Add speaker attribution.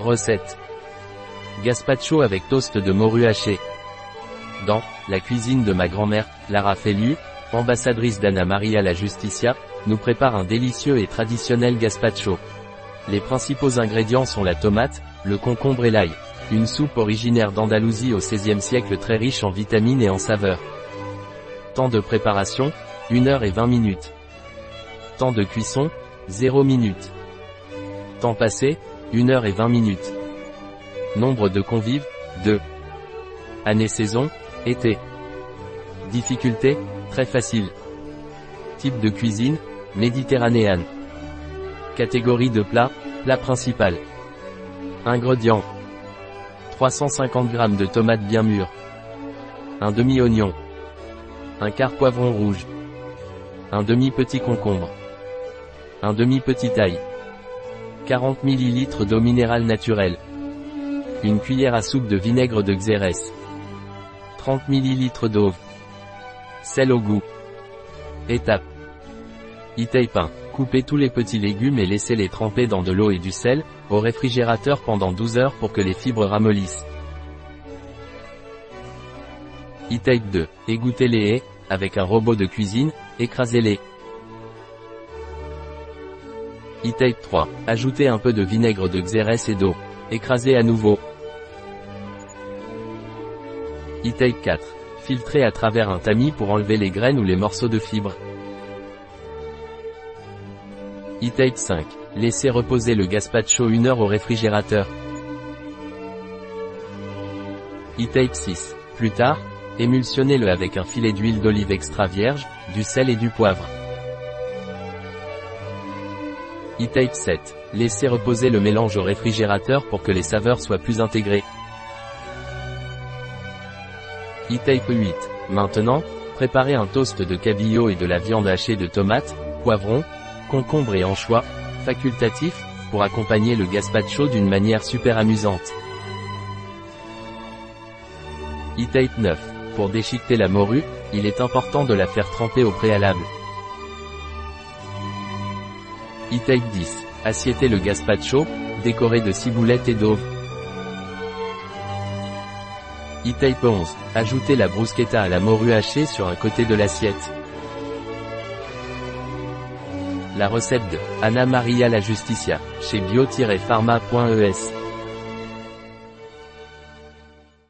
Speaker 1: Recette. Gazpacho avec toast de morue hachée. Dans la cuisine de ma grand-mère, Lara Fellu, ambassadrice d'Anna Maria la Justicia, nous prépare un délicieux et traditionnel gazpacho. Les principaux ingrédients sont la tomate, le concombre et l'ail. Une soupe originaire d'Andalousie au XVIe siècle très riche en vitamines et en saveurs. Temps de préparation, 1 heure et 20 minutes. Temps de cuisson, 0 minutes. Temps passé, 1 heure et 20 minutes. Nombre de convives, 2. Année-saison, été. Difficulté, très facile. Type de cuisine, méditerranéenne. Catégorie de plat, plat principal. Ingrédients. 350 g de tomates bien mûres. Un demi-oignon. Un quart poivron rouge. Un demi-petit concombre. Un demi-petit ail. 40 ml d'eau minérale naturelle. Une cuillère à soupe de vinaigre de Xérès. 30 ml d'eau. Sel au goût. Étape. e 1. Coupez tous les petits légumes et laissez-les tremper dans de l'eau et du sel, au réfrigérateur pendant 12 heures pour que les fibres ramollissent. e 2. Égouttez les haies, avec un robot de cuisine, écrasez-les. E-Tape 3. Ajoutez un peu de vinaigre de Xérès et d'eau. Écrasez à nouveau. E-Tape 4. Filtrez à travers un tamis pour enlever les graines ou les morceaux de fibres. E-Tape 5. Laissez reposer le gazpacho une heure au réfrigérateur. E-Tape 6. Plus tard, émulsionnez-le avec un filet d'huile d'olive extra vierge, du sel et du poivre. E-Tape 7. Laissez reposer le mélange au réfrigérateur pour que les saveurs soient plus intégrées. E-Tape 8. Maintenant, préparez un toast de cabillaud et de la viande hachée de tomates, poivrons, concombre et anchois, facultatif, pour accompagner le gazpacho d'une manière super amusante. E-Tape 9. Pour déchiqueter la morue, il est important de la faire tremper au préalable. E-Tape 10. Assiétez le gazpacho, décoré de ciboulettes et d'ove. E-Tape 11. Ajoutez la bruschetta à la morue hachée sur un côté de l'assiette. La recette de Anna Maria la Justicia, chez bio-pharma.es